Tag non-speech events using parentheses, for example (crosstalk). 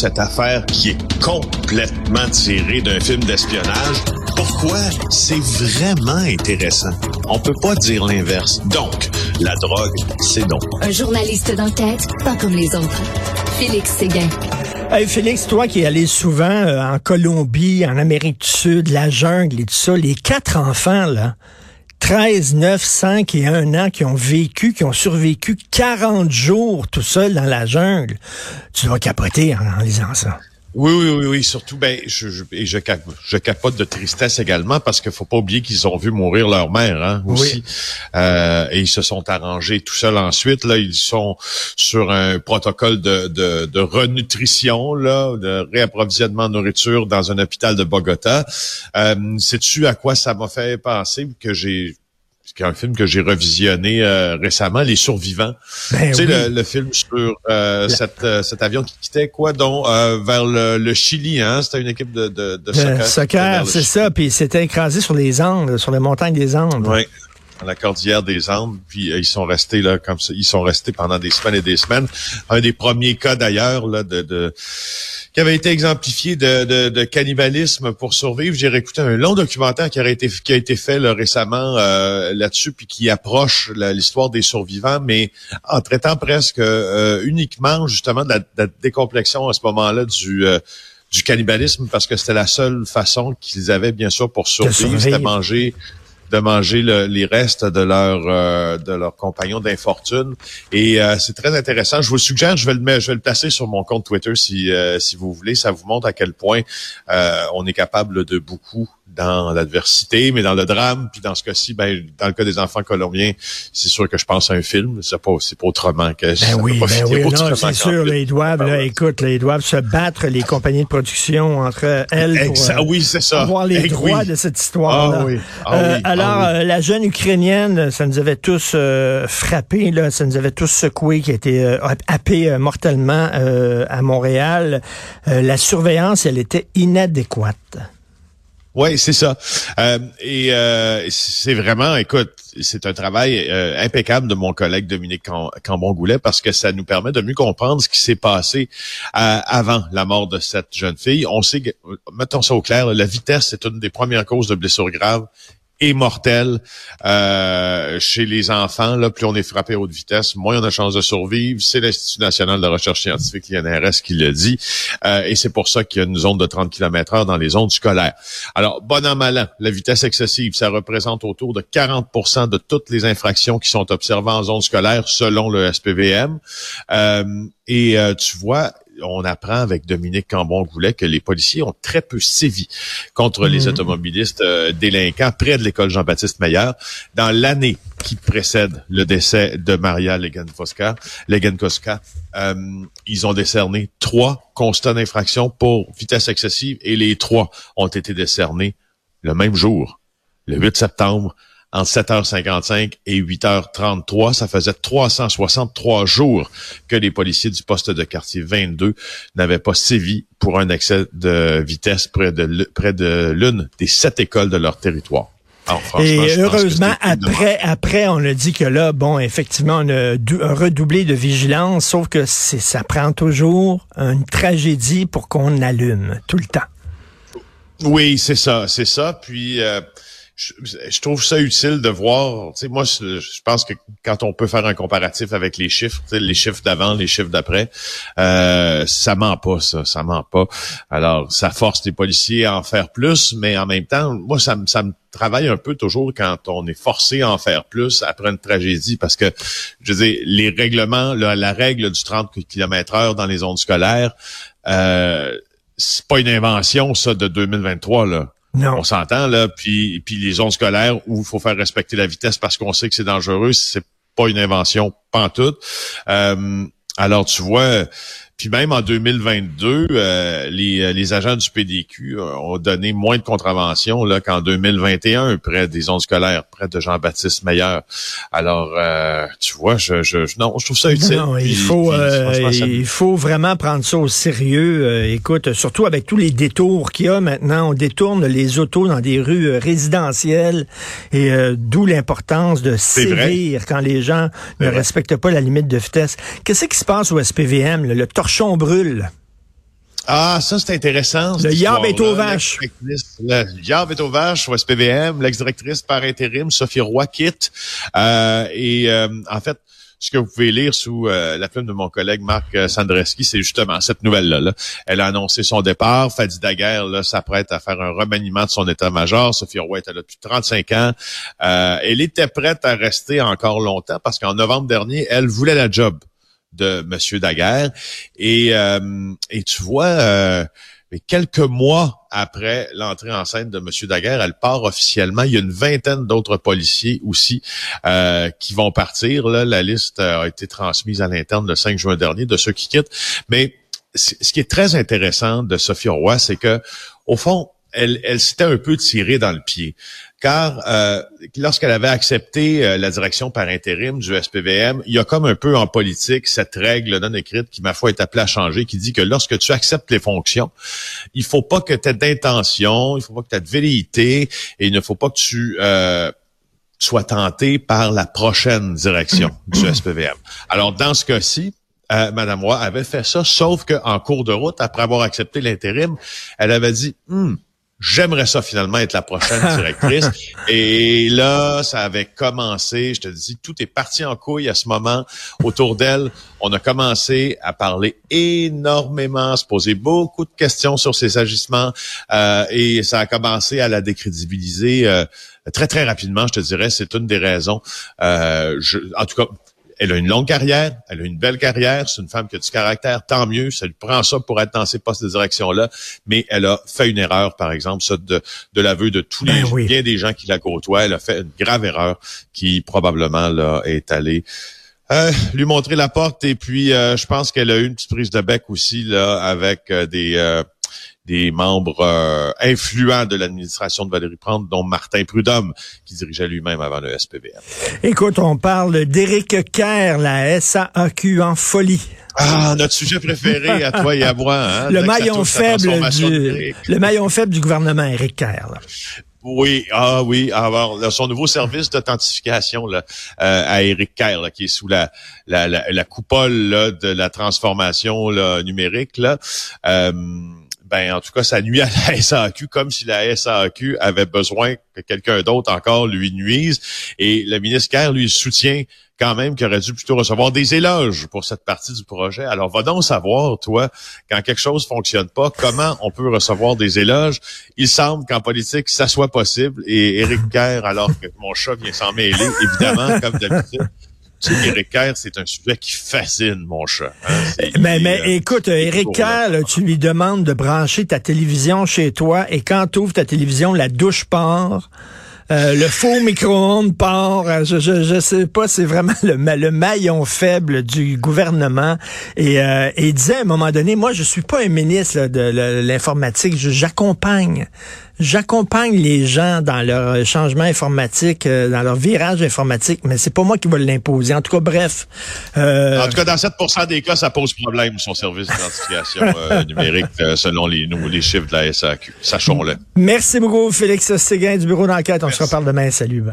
cette affaire qui est complètement tirée d'un film d'espionnage. Pourquoi? C'est vraiment intéressant? On peut pas dire l'inverse. Donc, la drogue, c'est non. Un journaliste d'enquête, pas comme les autres. Félix Séguin. Hey Félix, toi qui es allé souvent euh, en Colombie, en Amérique du Sud, la jungle et tout ça, les quatre enfants, là, 13, 9, 5 et 1 an qui ont vécu, qui ont survécu 40 jours tout seuls dans la jungle. Tu dois capoter en, en lisant ça. Oui, oui, oui, oui. Surtout, ben, je, je, et je, je capote de tristesse également parce qu'il faut pas oublier qu'ils ont vu mourir leur mère, hein, aussi. Oui. Euh, et ils se sont arrangés tout seuls ensuite. Là, ils sont sur un protocole de, de, de renutrition, là, de réapprovisionnement de nourriture dans un hôpital de Bogota. Euh, Sais-tu à quoi ça m'a fait penser que j'ai c'est un film que j'ai revisionné euh, récemment, Les Survivants. Ben tu sais, oui. le, le, film sur euh, cette, euh, cet avion qui quittait quoi, donc vers le, le, Chili, hein? C'était une équipe de, de, de soccer. soccer, c'est ça. Puis c'était écrasé sur les Andes, sur les montagnes des Andes. Oui dans la cordillère des Andes, puis euh, ils sont restés là comme ça, ils sont restés pendant des semaines et des semaines. Un des premiers cas d'ailleurs là de, de, qui avait été exemplifié de, de, de cannibalisme pour survivre. J'ai réécouté un long documentaire qui a été qui a été fait là, récemment euh, là-dessus, puis qui approche l'histoire des survivants, mais en traitant presque euh, uniquement justement de la, de la, décomplexion à ce moment-là du du cannibalisme parce que c'était la seule façon qu'ils avaient bien sûr pour survivre, c'était manger de manger le, les restes de leur euh, de leurs compagnons d'infortune et euh, c'est très intéressant. Je vous suggère, je vais le je vais le placer sur mon compte Twitter si euh, si vous voulez. Ça vous montre à quel point on est capable de beaucoup dans l'adversité, mais dans le drame, puis dans ce cas-ci, ben, dans le cas des enfants colombiens, c'est sûr que je pense à un film. C'est pas, c'est pas autrement que. Ben oui, ben oui, non, c'est sûr. Là, ils doivent, là, écoute, là, ils doivent se battre les compagnies de production entre elles pour Exa oui, c'est ça. avoir les droits oui. de cette histoire. Ah, oui. Ah, euh, oui. alors, ah, euh, la jeune ukrainienne, ça nous avait tous euh, frappé, là, ça nous avait tous secoué, qui a été euh, happée mortellement à Montréal. la surveillance, elle était inadéquate. Oui, c'est ça. Euh, et euh, c'est vraiment, écoute, c'est un travail euh, impeccable de mon collègue Dominique Cambon-Goulet parce que ça nous permet de mieux comprendre ce qui s'est passé avant la mort de cette jeune fille. On sait, que, mettons ça au clair, la vitesse est une des premières causes de blessures graves mortel euh, chez les enfants. Là, plus on est frappé à haute vitesse, moins on a chance de survivre. C'est l'Institut national de recherche scientifique, l'INRS, qui le dit. Euh, et c'est pour ça qu'il y a une zone de 30 km heure dans les zones scolaires. Alors, bon an, mal an, la vitesse excessive, ça représente autour de 40% de toutes les infractions qui sont observées en zone scolaire selon le SPVM. Euh, et euh, tu vois, on apprend avec Dominique Cambon-Goulet que les policiers ont très peu sévi contre mmh. les automobilistes euh, délinquants près de l'école Jean-Baptiste Meyer dans l'année qui précède le décès de Maria. Legenkoska euh, ils ont décerné trois constats d'infraction pour vitesse excessive et les trois ont été décernés le même jour, le 8 septembre entre 7h55 et 8h33. Ça faisait 363 jours que les policiers du poste de quartier 22 n'avaient pas sévi pour un excès de vitesse près de, près de l'une des sept écoles de leur territoire. Alors, et heureusement, après, après, on a dit que là, bon, effectivement, on a redoublé de vigilance, sauf que ça prend toujours une tragédie pour qu'on allume tout le temps. Oui, c'est ça, c'est ça. Puis euh, je, trouve ça utile de voir. Tu sais, moi, je, pense que quand on peut faire un comparatif avec les chiffres, les chiffres d'avant, les chiffres d'après, euh, ça ment pas, ça, ça ment pas. Alors, ça force les policiers à en faire plus, mais en même temps, moi, ça, ça me travaille un peu toujours quand on est forcé à en faire plus après une tragédie, parce que, je veux dire, les règlements, la, la règle du 30 km heure dans les zones scolaires, euh, c'est pas une invention, ça, de 2023, là. On s'entend là, puis puis les zones scolaires où il faut faire respecter la vitesse parce qu'on sait que c'est dangereux, c'est pas une invention pantoute. Euh, alors tu vois, puis même en 2022, euh, les, les agents du PDQ euh, ont donné moins de contraventions là qu'en 2021 près des zones scolaires, près de Jean-Baptiste Meilleur. Alors, euh, tu vois, je, je, non, je trouve ça utile. Non, il faut, puis, ça... il faut vraiment prendre ça au sérieux. écoute, surtout avec tous les détours qu'il y a maintenant, on détourne les autos dans des rues résidentielles et d'où l'importance de sévir quand les gens ne vrai. respectent pas la limite de vitesse. Qu'est-ce qui se passe au SPVM, le, le torchon brûle. Ah, ça, c'est intéressant. Le Yab est aux vaches. Le Yab est aux vaches au SPVM, l'ex-directrice par intérim, Sophie Roy, quitte. Euh, et euh, en fait, ce que vous pouvez lire sous euh, la plume de mon collègue Marc Sandreski, c'est justement cette nouvelle-là. Elle a annoncé son départ. Fadi Daguerre s'apprête à faire un remaniement de son état-major. Sophie Roy était là depuis 35 ans. elle était prête à rester encore longtemps parce qu'en novembre dernier, elle voulait la job de Monsieur Daguerre. Et, euh, et tu vois, euh, quelques mois après l'entrée en scène de Monsieur Daguerre, elle part officiellement. Il y a une vingtaine d'autres policiers aussi euh, qui vont partir. La liste a été transmise à l'interne le 5 juin dernier de ceux qui quittent. Mais ce qui est très intéressant de Sophie Roy, c'est que au fond, elle, elle s'était un peu tirée dans le pied. Car euh, lorsqu'elle avait accepté euh, la direction par intérim du SPVM, il y a comme un peu en politique cette règle non écrite qui, ma foi, est appelée à changer, qui dit que lorsque tu acceptes les fonctions, il faut pas que tu aies d'intention, il faut pas que tu aies de velléité, et il ne faut pas que tu euh, sois tenté par la prochaine direction du SPVM. Alors, dans ce cas-ci, euh, Madame Roy avait fait ça, sauf qu'en cours de route, après avoir accepté l'intérim, elle avait dit, hmm, j'aimerais ça finalement être la prochaine (laughs) directrice. et là, ça avait commencé, je te dis, tout est parti en couille à ce moment autour d'elle. On a commencé à parler énormément, à se poser beaucoup de questions sur ses agissements euh, et ça a commencé à la décrédibiliser euh, très, très rapidement, je te dirais. C'est une des raisons. Euh, je, en tout cas, elle a une longue carrière, elle a une belle carrière, c'est une femme qui a du caractère, tant mieux, ça lui prend ça pour être dans ces postes de direction-là, mais elle a fait une erreur, par exemple, ça de, de l'aveu de tous les, ben bien des gens qui la côtoient, elle a fait une grave erreur qui probablement là, est allée euh, lui montrer la porte. Et puis euh, je pense qu'elle a eu une petite prise de bec aussi là avec euh, des des membres euh, influents de l'administration de Valérie Plante, dont Martin Prudhomme, qui dirigeait lui-même avant le SPVM. Écoute, on parle d'Éric Kerr, la SAQ en folie. Ah, notre sujet préféré à toi et à moi. Hein, le maillon faible du, le maillon faible du gouvernement Éric Kerr. Oui, ah oui, alors son nouveau service d'authentification là euh, à Eric Kerr qui est sous la la, la, coupole là, de la transformation là, numérique là. Euh, ben en tout cas, ça nuit à la (laughs) SAQ comme si la SAQ avait besoin que quelqu'un d'autre encore lui nuise. Et le ministre Kerr lui soutient quand même qu'il aurait dû plutôt recevoir des éloges pour cette partie du projet. Alors, va donc savoir, toi, quand quelque chose fonctionne pas, comment on peut recevoir des éloges. Il semble qu'en politique, ça soit possible. Et Éric Kerr, alors que mon chat vient s'en mêler, évidemment, comme d'habitude, tu sais, Éric Kerr, c'est un sujet qui fascine mon chat. Hein. Mais, mais euh, écoute, Éric Kerr, tu lui demandes de brancher ta télévision chez toi et quand tu ouvres ta télévision, la douche part. Euh, le faux micro-ondes part. Euh, je, je, je, sais pas, c'est vraiment le, le maillon faible du gouvernement. Et euh, il disait à un moment donné, moi, je suis pas un ministre de l'informatique, j'accompagne J'accompagne les gens dans leur changement informatique, euh, dans leur virage informatique, mais c'est pas moi qui vais l'imposer. En tout cas, bref. Euh... En tout cas, dans 7% des cas, ça pose problème, son service d'identification (laughs) euh, numérique, euh, selon les, les chiffres de la SAQ. Sachons-le. Merci beaucoup, Félix Séguin du bureau d'enquête. On se reparle demain. Salut.